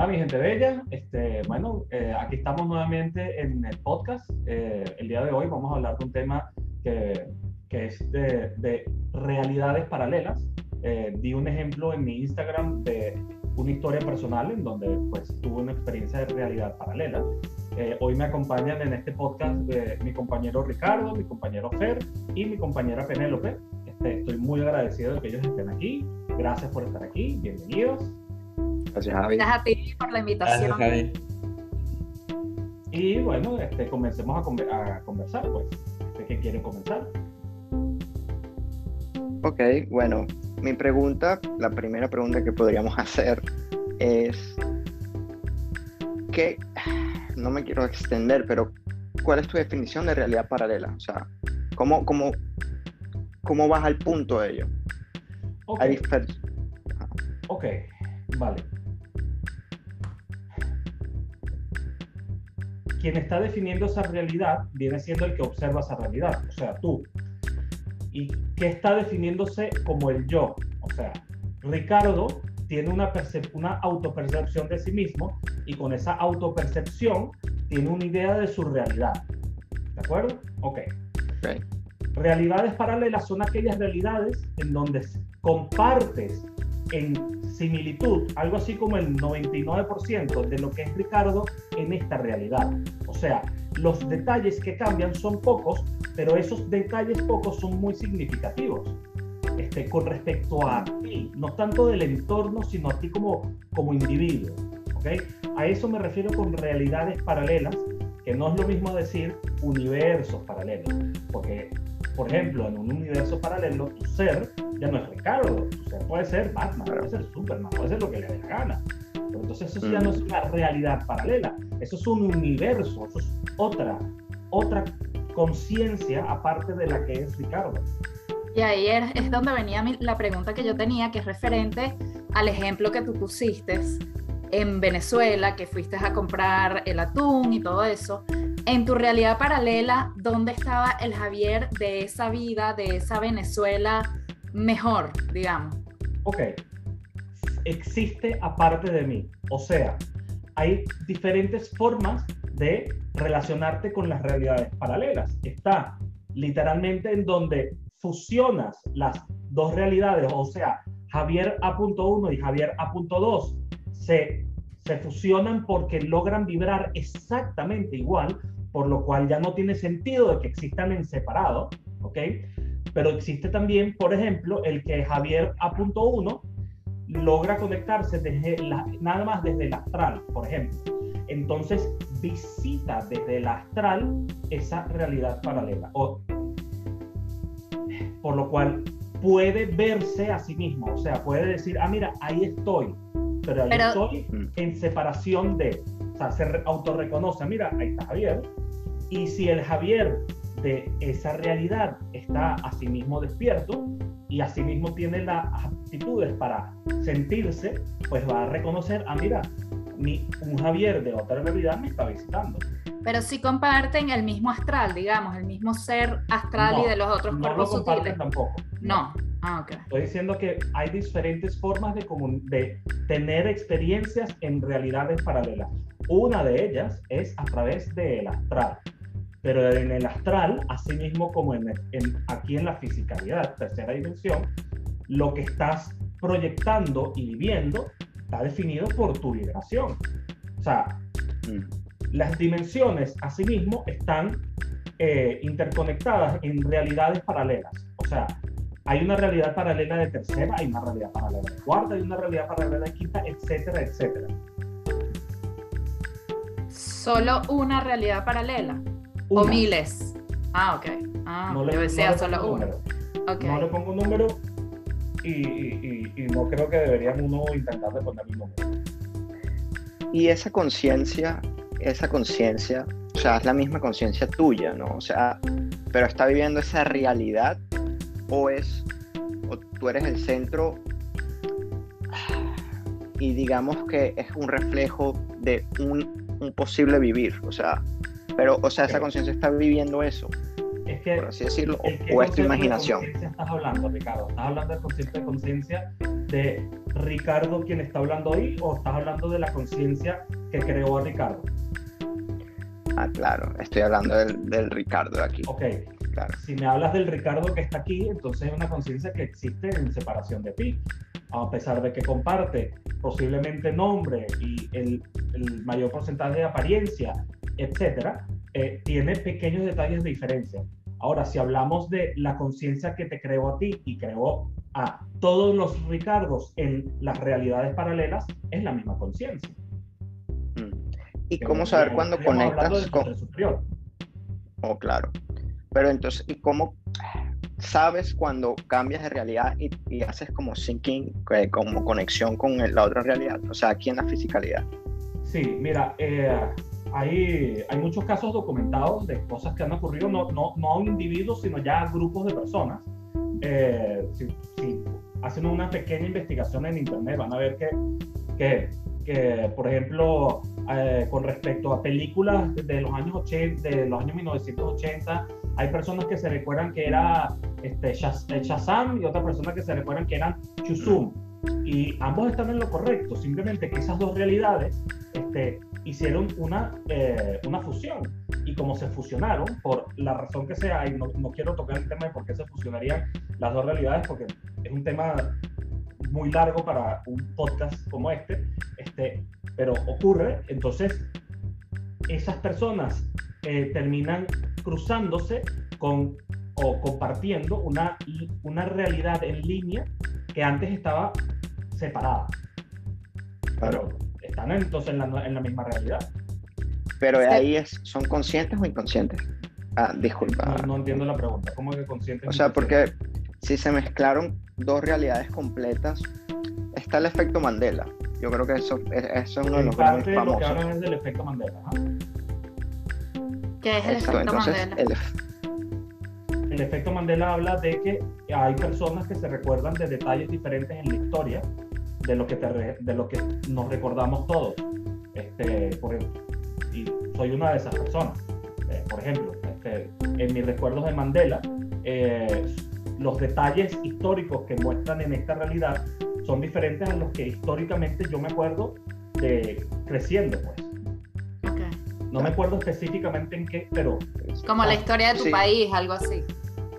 Hola mi gente bella, este, bueno, eh, aquí estamos nuevamente en el podcast. Eh, el día de hoy vamos a hablar de un tema que, que es de, de, realidades paralelas. Eh, di un ejemplo en mi Instagram de una historia personal en donde pues tuve una experiencia de realidad paralela. hoy me acompañan en este podcast mi compañero Ricardo, mi compañero Fer y mi compañera Penélope. Este, estoy muy agradecido de que ellos estén aquí. Gracias por estar aquí. Bienvenidos. Gracias, Javi. Gracias a ti por la invitación. Gracias, Javi. Y bueno, este, comencemos a, conver a conversar, pues. ¿De qué quieren comenzar? Ok, bueno, mi pregunta, la primera pregunta que podríamos hacer es que, no me quiero extender, pero ¿cuál es tu definición de realidad paralela? O sea, ¿cómo, cómo, cómo vas al punto de ello? Ok, ok, vale. Quien está definiendo esa realidad viene siendo el que observa esa realidad, o sea, tú. ¿Y qué está definiéndose como el yo? O sea, Ricardo tiene una, una autopercepción de sí mismo y con esa autopercepción tiene una idea de su realidad. ¿De acuerdo? Ok. okay. Realidades paralelas son aquellas realidades en donde compartes en similitud, algo así como el 99% de lo que es Ricardo en esta realidad. O sea, los detalles que cambian son pocos, pero esos detalles pocos son muy significativos. Este, con respecto a ti, no tanto del entorno, sino a ti como, como individuo. ¿okay? A eso me refiero con realidades paralelas, que no es lo mismo decir universos paralelos, porque, por ejemplo, en un universo paralelo, tu ser ya no es Ricardo, o sea, puede ser Batman, puede ser Superman, puede ser lo que le dé la gana. Pero entonces eso ya no es una realidad paralela, eso es un universo, eso es otra, otra conciencia aparte de la que es Ricardo. Y ahí es donde venía la pregunta que yo tenía, que es referente al ejemplo que tú pusiste en Venezuela, que fuiste a comprar el atún y todo eso. En tu realidad paralela, ¿dónde estaba el Javier de esa vida, de esa Venezuela mejor, digamos. Ok, existe aparte de mí. O sea, hay diferentes formas de relacionarte con las realidades paralelas. Está literalmente en donde fusionas las dos realidades, o sea, Javier A.1 y Javier A.2 se, se fusionan porque logran vibrar exactamente igual, por lo cual ya no tiene sentido de que existan en separado, ¿ok? pero existe también, por ejemplo, el que Javier A.1 logra conectarse desde la, nada más desde el astral, por ejemplo. Entonces visita desde el astral esa realidad paralela. O, por lo cual puede verse a sí mismo, o sea, puede decir, ah, mira, ahí estoy, pero ahí estoy mm. en separación de, o sea, se autorreconoce, mira, ahí está Javier. Y si el Javier de esa realidad está asimismo despierto y asimismo tiene las aptitudes para sentirse, pues va a reconocer, ah, mira, mi, un Javier de otra realidad me está visitando. Pero si comparten el mismo astral, digamos, el mismo ser astral y de los otros no cuerpos lo sutiles. tampoco. No. Ah, okay. Estoy diciendo que hay diferentes formas de, de tener experiencias en realidades paralelas. Una de ellas es a través del astral pero en el astral, así mismo como en, aquí en la fisicalidad, tercera dimensión, lo que estás proyectando y viviendo está definido por tu vibración. O sea, mm. las dimensiones asimismo están eh, interconectadas en realidades paralelas. O sea, hay una realidad paralela de tercera, hay una realidad paralela de cuarta, hay una realidad paralela de quinta, etcétera, etcétera. Solo una realidad paralela. O miles. Ah, ok. Ah, no le, yo decía solo uno. Okay. No le pongo un número y, y, y, no creo que debería uno intentar de poner un número. Y esa conciencia, esa conciencia, o sea, es la misma conciencia tuya, ¿no? O sea, pero está viviendo esa realidad o es, o tú eres el centro y digamos que es un reflejo de un, un posible vivir, o sea, pero, o sea, esa conciencia está viviendo eso. es que, por así decirlo, o es tu imaginación. ¿De estás hablando, Ricardo? ¿Estás hablando del concepto de conciencia de Ricardo quien está hablando hoy o estás hablando de la conciencia que creó a Ricardo? Ah, claro, estoy hablando del, del Ricardo de aquí. Ok, claro. Si me hablas del Ricardo que está aquí, entonces es una conciencia que existe en separación de ti, a pesar de que comparte posiblemente nombre y el, el mayor porcentaje de apariencia, etcétera, eh, tiene pequeños detalles de diferencia. Ahora, si hablamos de la conciencia que te creó a ti y creó a todos los Ricardos en las realidades paralelas, es la misma conciencia. Mm. ¿Y cómo saber cuándo conectas con... Superior. Oh, claro. Pero entonces, ¿y cómo sabes cuando cambias de realidad y, haces como syncing, eh, como conexión con la otra realidad? O sea, aquí en la fisicalidad. Sí, mira, eh, hay, hay muchos casos documentados de cosas que han ocurrido, no, no, no a un individuo, sino ya a grupos de personas. Eh, si, hacen una pequeña investigación en Internet, van a ver que, que, que por ejemplo, eh, con respecto a películas de los años 80, de los años 1980, hay personas que se recuerdan que era este, eh, Shazam y otras personas que se recuerdan que eran Chusum. Y ambos están en lo correcto, simplemente que esas dos realidades este, hicieron una, eh, una fusión. Y como se fusionaron, por la razón que sea, y no, no, quiero tocar el tema de por qué se fusionarían las dos realidades, porque es un tema muy largo para un podcast como este, este pero ocurre, entonces esas personas eh, terminan cruzándose con o compartiendo una, una realidad en línea que antes estaba separada. Pero están entonces en la, en la misma realidad. Pero ahí es, ¿son conscientes o inconscientes? Ah, disculpa. No, entiendo la pregunta. ¿Cómo que conscientes? O sea, porque si se mezclaron dos realidades completas, está el efecto Mandela. Yo creo que eso, es uno de los grandes famosos. Lo que hablan es del efecto Mandela. ¿Qué es el efecto Mandela? El, efecto Mandela habla de que hay personas que se recuerdan de detalles diferentes en la historia de lo que, de lo que nos recordamos todos. Este, por, y soy una de esas personas. Eh, por ejemplo, este, en mis recuerdos de Mandela, eh, los detalles históricos que muestran en esta realidad son diferentes a los que históricamente yo me acuerdo de creciendo, pues. No me acuerdo específicamente en qué, pero... Como la historia de tu país, algo así.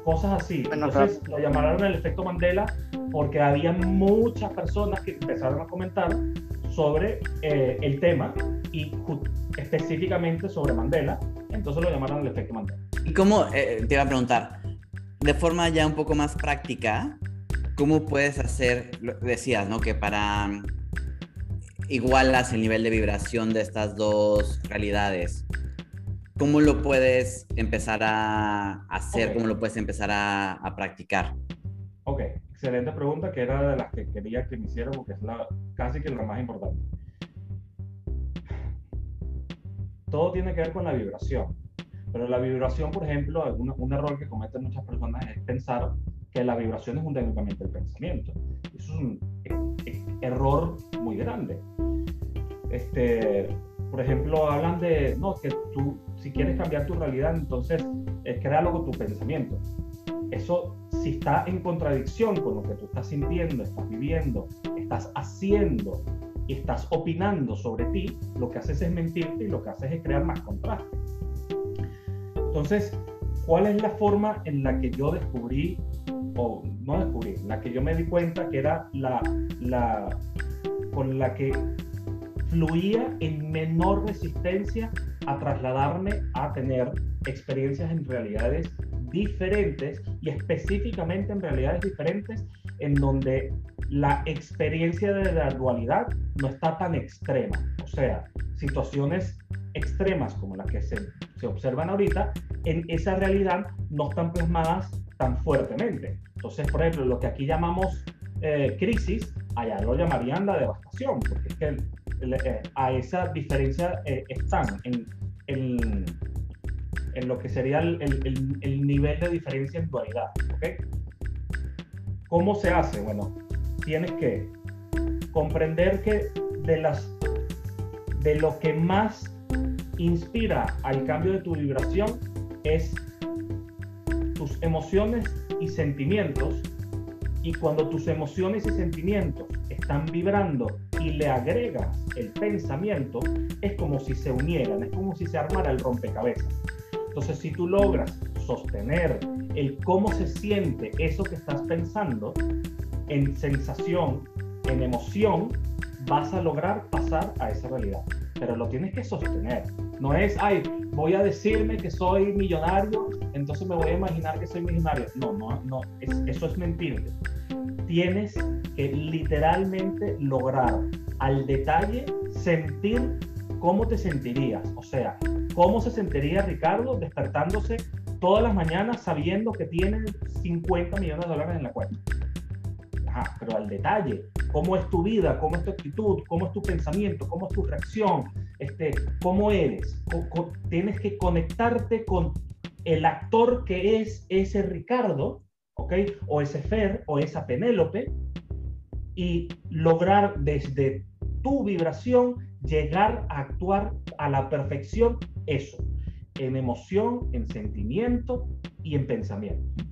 Cosas así. Entonces lo llamaron el efecto Mandela porque había muchas personas que empezaron a comentar sobre eh, el tema y específicamente sobre Mandela. Entonces lo llamaron el efecto Mandela. ¿Y cómo, eh, te iba a preguntar, de forma ya un poco más práctica, cómo puedes hacer, decías, ¿no? Que para igualas el nivel de vibración de estas dos realidades. ¿Cómo lo puedes empezar a hacer? ¿Cómo lo puedes empezar a, practicar? Ok, excelente pregunta que era de las que quería que me hiciera porque es la, casi que la más importante. Todo tiene que ver con la vibración. Pero la vibración, por ejemplo, un, un error que cometen muchas personas es pensar que la vibración es un únicamente el pensamiento. Eso es un e, e, error muy grande. Este, por ejemplo, hablan de, no, que tú, si quieres cambiar tu realidad, entonces eh, créalo con tu pensamiento. Eso, si está en contradicción con lo que tú estás sintiendo, estás viviendo, estás haciendo y estás opinando sobre ti, lo que haces es mentirte y lo que haces es crear más contraste. Entonces, ¿cuál es la forma en la que yo descubrí, o no descubrí, la que yo me di cuenta que era la, la con la que fluía en menor resistencia a trasladarme a tener experiencias en realidades diferentes y específicamente en realidades diferentes en donde la experiencia de la dualidad no está tan extrema. O sea, situaciones extremas como las que se, se observan ahorita, en esa realidad no están plasmadas tan fuertemente. Entonces, por ejemplo, lo que aquí llamamos eh, crisis, allá lo llamarían la devastación, porque es que a esa diferencia eh, están en, en, en, lo que sería el, el, el, nivel de diferencia en dualidad. ¿okay? ¿Cómo se hace? Bueno, tienes que comprender que de, las, de lo que más inspira al cambio de tu vibración es tus emociones y sentimientos, y cuando tus emociones y sentimientos están vibrando y le agregas el pensamiento, es como si se unieran, es como si se armara el rompecabezas. Entonces, si tú logras sostener el cómo se siente eso que estás pensando en sensación, en emoción, vas a lograr pasar a esa realidad. Pero lo tienes que sostener. No es, ay, voy a decirme que soy millonario, entonces me voy a imaginar que soy millonario. No, no, no, eso es mentir. Tienes que literalmente lograr al detalle sentir cómo te sentirías. O sea, cómo se sentiría Ricardo despertándose todas las mañanas sabiendo que tiene 50 millones de dólares en la cuenta. Ajá, pero al detalle, cómo es tu vida, cómo es tu actitud, cómo es tu pensamiento, cómo es tu reacción, este, cómo eres. tienes que conectarte con el actor que es ese Ricardo, ¿ok? O ese Fer, o esa Penélope, y lograr desde tu vibración llegar a actuar a la perfección eso, en emoción, en sentimiento y en pensamiento.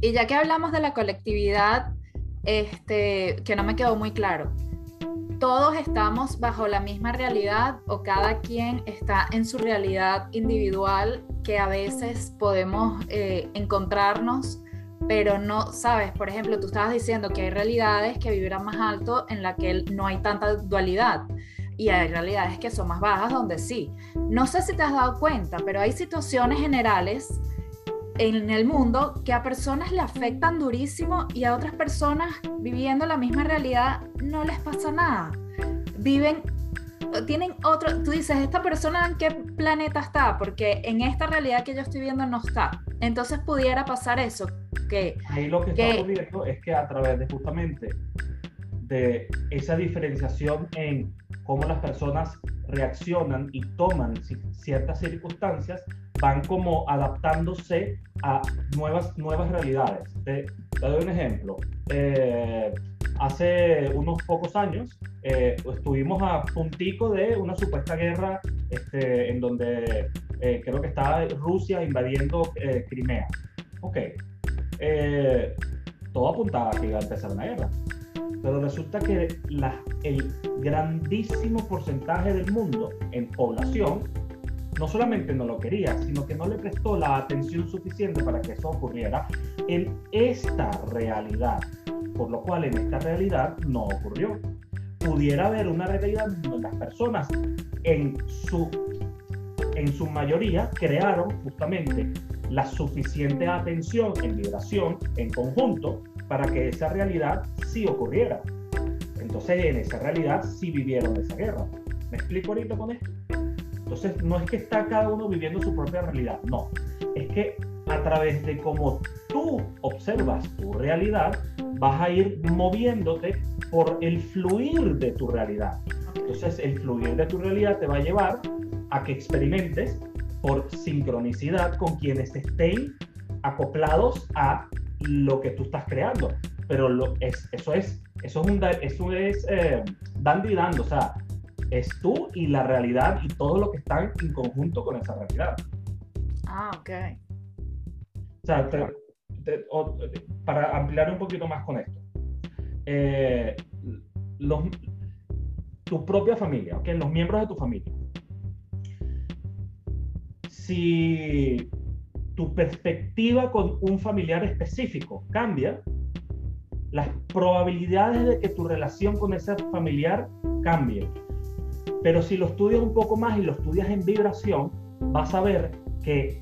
Y ya que hablamos de la colectividad, este, que no me quedó muy claro, todos estamos bajo la misma realidad o cada quien está en su realidad individual que a veces podemos eh, encontrarnos, pero no, sabes, por ejemplo, tú estabas diciendo que hay realidades que vibran más alto en la que no hay tanta dualidad y hay realidades que son más bajas donde sí. No sé si te has dado cuenta, pero hay situaciones generales en el mundo que a personas le afectan durísimo y a otras personas viviendo la misma realidad no les pasa nada. Viven, tienen otro, tú dices, ¿esta persona en qué planeta está? Porque en esta realidad que yo estoy viendo no está. Entonces pudiera pasar eso. Que, Ahí lo que, que está ocurriendo es que a través de justamente de esa diferenciación en cómo las personas reaccionan y toman ciertas circunstancias, van como adaptándose a nuevas, nuevas realidades. Te, doy un ejemplo. Eh, hace unos pocos años eh, estuvimos a puntico de una supuesta guerra este, en donde eh, creo que estaba Rusia invadiendo Crimea. Ok. Todo apuntaba a que iba a empezar una guerra pero resulta que el grandísimo porcentaje del mundo en población no solamente no lo quería, sino que no le prestó la atención suficiente para que eso ocurriera en esta realidad, por lo cual en esta realidad no ocurrió. Pudiera haber una realidad donde las personas en su, en su mayoría crearon justamente la suficiente atención en vibración en conjunto para que esa realidad sí ocurriera. Entonces, en esa realidad sí vivieron esa guerra. ¿Me explico ahorita con esto? Entonces, no es que está cada uno viviendo su propia realidad, no. Es que a través de cómo tú observas tu realidad, vas a ir moviéndote por el fluir de tu realidad. Entonces, el fluir de tu realidad te va a llevar a que experimentes por sincronicidad con quienes estén acoplados a lo que tú estás creando. Pero lo, es, eso es, eso es, un, eso es eh, dando y dando, o sea, es tú y la realidad y todo lo que está en conjunto con esa realidad. Ah, ok. O sea, para ampliar un poquito más con esto. Eh, los, tu propia familia, ¿ok? Los miembros de tu familia. Si tu perspectiva con un familiar específico cambia, las probabilidades de que tu relación con ese familiar cambie. Pero si lo estudias un poco más y lo estudias en vibración, vas a ver que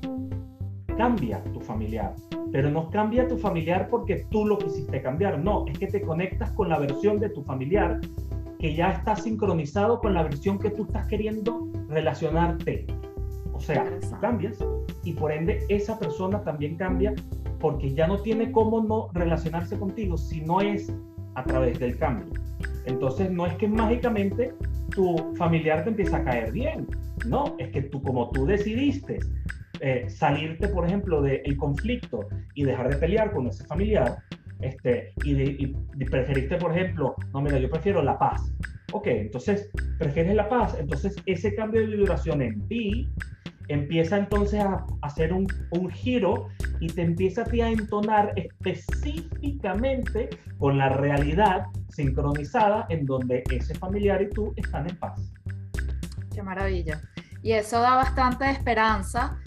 cambia tu familiar. Pero no cambia tu familiar porque tú lo quisiste cambiar. No, es que te conectas con la versión de tu familiar que ya está sincronizado con la versión que tú estás queriendo relacionarte. O sea, tú cambias y por ende esa persona también cambia porque ya no tiene cómo no relacionarse contigo si no es a través del cambio. Entonces no es que mágicamente tu familiar te empieza a caer bien, no, es que tú como tú decidiste eh, salirte, por ejemplo, del conflicto y dejar de pelear con ese familiar, este, y, y, preferiste, por ejemplo, no, mira, yo prefiero la paz. Ok, entonces, prefieres la paz, entonces ese cambio de vibración en ti empieza entonces a hacer un, un, giro y te empieza a, ti a entonar específicamente con la realidad sincronizada en donde ese familiar y tú están en paz. Qué maravilla. Y eso da bastante esperanza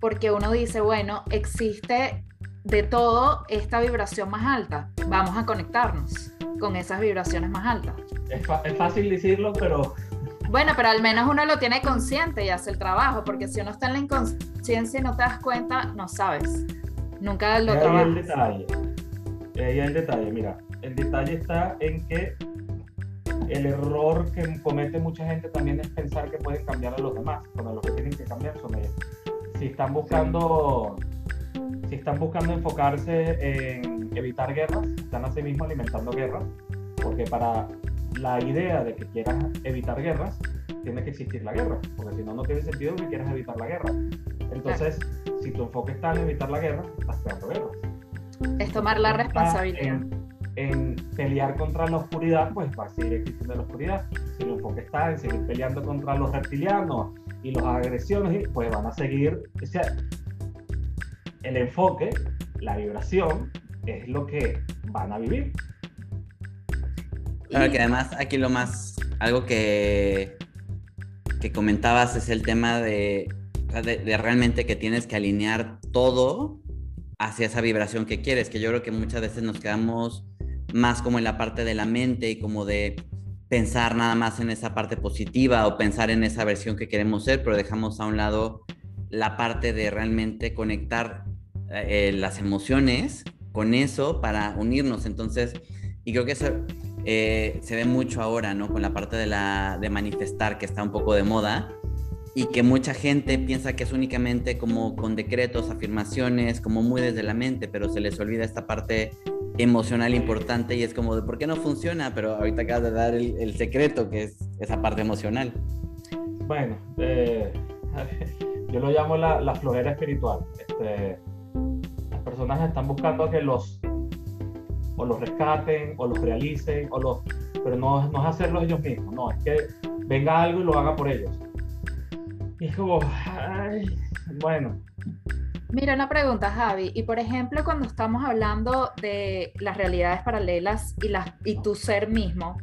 porque uno dice, bueno, existe de todo esta vibración más alta. Vamos a conectarnos con esas vibraciones más altas. Es, es fácil decirlo, pero... Bueno, pero al menos uno lo tiene consciente y hace el trabajo, porque si uno está en la inconsciencia y no te das cuenta, no sabes. Nunca lo trabajas. el detalle. Ahí el detalle, mira. El detalle está en que el error que comete mucha gente también es pensar que pueden cambiar a los demás, cuando los que tienen que cambiar son ellos. Si están buscando, si están buscando enfocarse en evitar guerras, están así mismo alimentando guerras, porque para la idea de que quieras evitar guerras, tiene que existir la guerra, porque si no, no tiene sentido que quieras evitar la guerra. Entonces, si tu enfoque está en evitar la guerra, estás creando guerras. Es tomar la responsabilidad en pelear contra la oscuridad, pues va a seguir existiendo la oscuridad. Si el enfoque está en seguir peleando contra los reptilianos y las agresiones, pues van a seguir. O sea, el enfoque, la vibración, es lo que van a vivir. Claro que además aquí lo más, algo que, que comentabas es el tema de, de realmente que tienes que alinear todo hacia esa vibración que quieres, que yo creo que muchas veces nos quedamos más como en la parte de la mente y como de pensar nada más en esa parte positiva o pensar en esa versión que queremos ser, pero dejamos a un lado la parte de realmente conectar eh, las emociones con eso para unirnos. Entonces, y creo que eso eh, se ve mucho ahora, ¿no? Con la parte de, la, de manifestar que está un poco de moda y que mucha gente piensa que es únicamente como con decretos, afirmaciones, como muy desde la mente, pero se les olvida esta parte emocional importante y es como de por qué no funciona, pero ahorita acabas de dar el, secreto que es esa parte emocional. Bueno, eh, yo lo llamo la, la florera espiritual. Este, las personas están buscando que los o los rescaten o los realicen o los pero no, no es hacerlo ellos mismos, no, es que venga algo y lo haga por ellos. Y es como, bueno, Mira, una pregunta, Javi. Y por ejemplo, cuando estamos hablando de las realidades paralelas y, las, y tu ser mismo,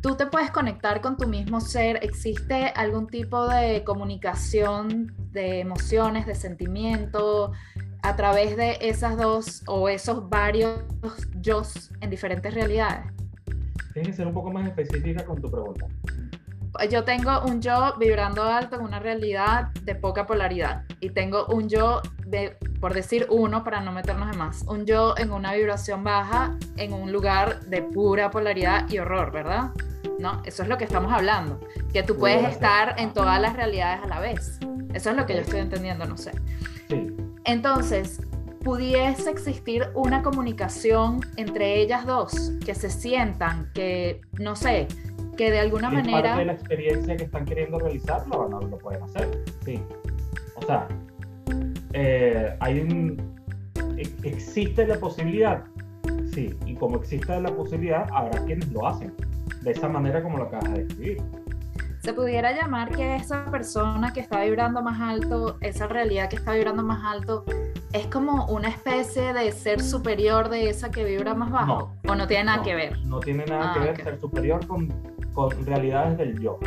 ¿tú te puedes conectar con tu mismo ser? ¿Existe algún tipo de comunicación de emociones, de sentimiento a través de esas dos o esos varios yo en diferentes realidades? Tienes que ser un poco más específica con tu pregunta yo tengo un yo vibrando alto en una realidad de poca polaridad y tengo un yo de, por decir uno para no meternos en más, un yo en una vibración baja en un lugar de pura polaridad y horror, ¿verdad? ¿No? Eso es lo que estamos hablando, que tú puedes estar en todas las realidades a la vez. Eso es lo que yo estoy entendiendo, no sé. Entonces, pudiese existir una comunicación entre ellas dos, que se sientan, que, no sé, que de alguna manera... parte de la experiencia que están queriendo realizarlo o no lo pueden hacer. Sí. O sea, eh, hay un, existe la posibilidad, sí, y como existe la posibilidad, habrá quienes lo hacen, de esa manera como lo acabas de describir. Se pudiera llamar que esa persona que está vibrando más alto, esa realidad que está vibrando más alto, es como una especie de ser superior de esa que vibra más bajo, o no tiene nada que ver. No tiene nada ah, que ver ser superior con con realidades del yo.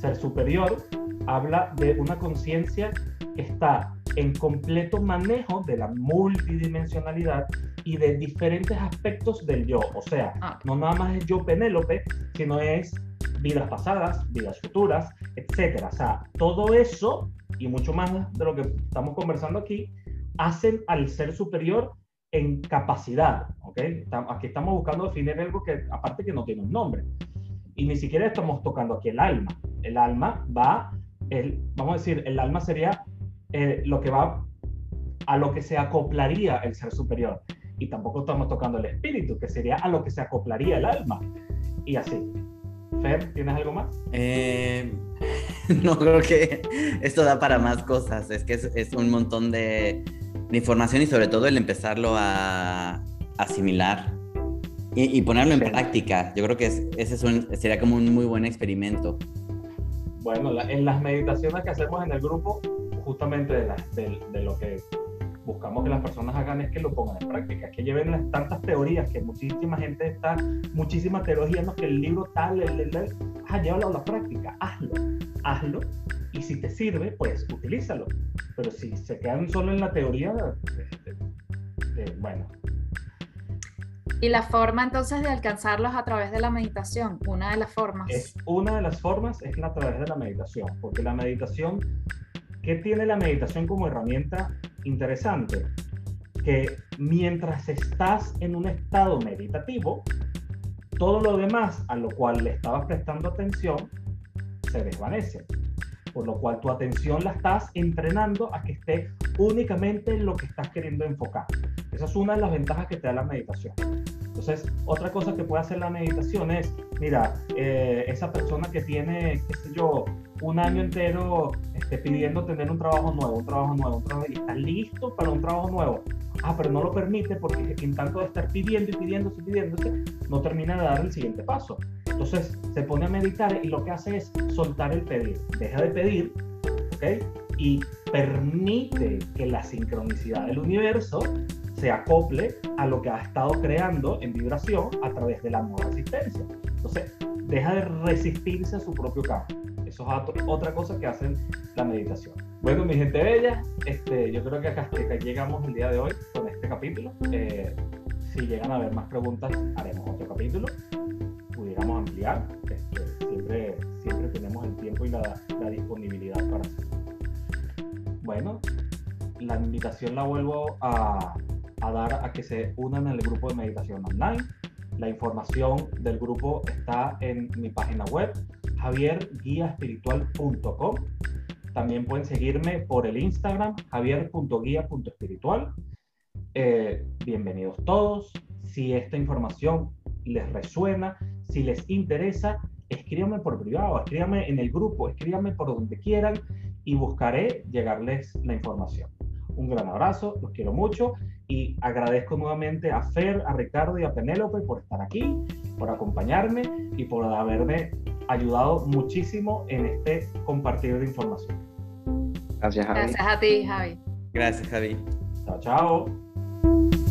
Ser superior habla de una conciencia que está en completo manejo de la multidimensionalidad y de diferentes aspectos del yo. O sea, ah. no nada más es yo Penélope, sino es vidas pasadas, vidas futuras, etc. O sea, todo eso y mucho más de lo que estamos conversando aquí hacen al ser superior en capacidad. ¿okay? Aquí estamos buscando definir algo que aparte que no tiene un nombre y ni siquiera estamos tocando aquí el alma. El alma va, el, vamos a decir, el alma sería eh, lo que va a lo que se acoplaría el ser superior. Y tampoco estamos tocando el espíritu, que sería a lo que se acoplaría el alma. Y así. Fer, ¿tienes algo más? Eh, no, creo que esto da para más cosas. Es que es, un montón de, de, información y sobre todo el empezarlo a asimilar y, ponerlo en práctica. Yo creo que ese sería como un muy buen experimento. Bueno, en las meditaciones que hacemos en el grupo, justamente de, la- de- de lo que buscamos que las personas hagan es que lo pongan en práctica, que lleven las tantas teorías, que muchísima gente está, muchísima teoría, no, que el libro tal, el, el, el- ah, llévalo a la práctica, hazlo, hazlo, y si te sirve, pues utilízalo. Pero si se quedan solo en la teoría, eh, bueno, Y la forma entonces de alcanzarlos a través de la meditación, una de las formas. Es una de las formas es la a través de la meditación, porque la meditación, ¿qué tiene la meditación como herramienta interesante? Que mientras estás en un estado meditativo, todo lo demás a lo cual le estabas prestando atención se desvanece. Por lo cual tu atención la estás entrenando a que esté únicamente en lo que estás queriendo enfocar. Esa es una de las ventajas que te da la meditación. Entonces, otra cosa que puede hacer la meditación es, mira, eh, esa persona que tiene, qué sé yo, un año entero este, pidiendo tener un trabajo nuevo, un trabajo nuevo, un trabajo, y está listo para un trabajo nuevo. Ah, pero no lo permite porque en tanto de estar pidiendo y pidiéndose y pidiéndose, no termina de dar el siguiente paso. Entonces, se pone a meditar y lo que hace es soltar el pedir. Deja de pedir, ¿ok? Y permite que la sincronicidad del universo se acople a lo que ha estado creando en vibración a través de la nueva existencia. Entonces, deja de resistirse a su propio campo. Eso es otra cosa que hace la meditación. Bueno, mi gente bella, este, yo creo que acá, acá llegamos el día de hoy con este capítulo. Eh, si llegan a haber más preguntas, haremos otro capítulo. Pudiéramos ampliar. Este, siempre, siempre tenemos el tiempo y la, la disponibilidad para hacerlo. Bueno, la invitación la vuelvo a, a dar a que se unan al grupo de meditación online. La información del grupo está en mi página web, javierguiaespiritual.com. También pueden seguirme por el Instagram, javier.guia.espiritual. Eh, bienvenidos todos. Si esta información les resuena, si les interesa, escríbanme por privado, escríbanme en el grupo, escríbanme por donde quieran y buscaré llegarles la información. Un gran abrazo, los quiero mucho y agradezco nuevamente a Fer, a Ricardo y a Penélope por estar aquí, por acompañarme y por haberme ayudado muchísimo en este compartir de información. Gracias, Javi. Gracias a ti, Javi. Gracias, Javi. Chao, chao.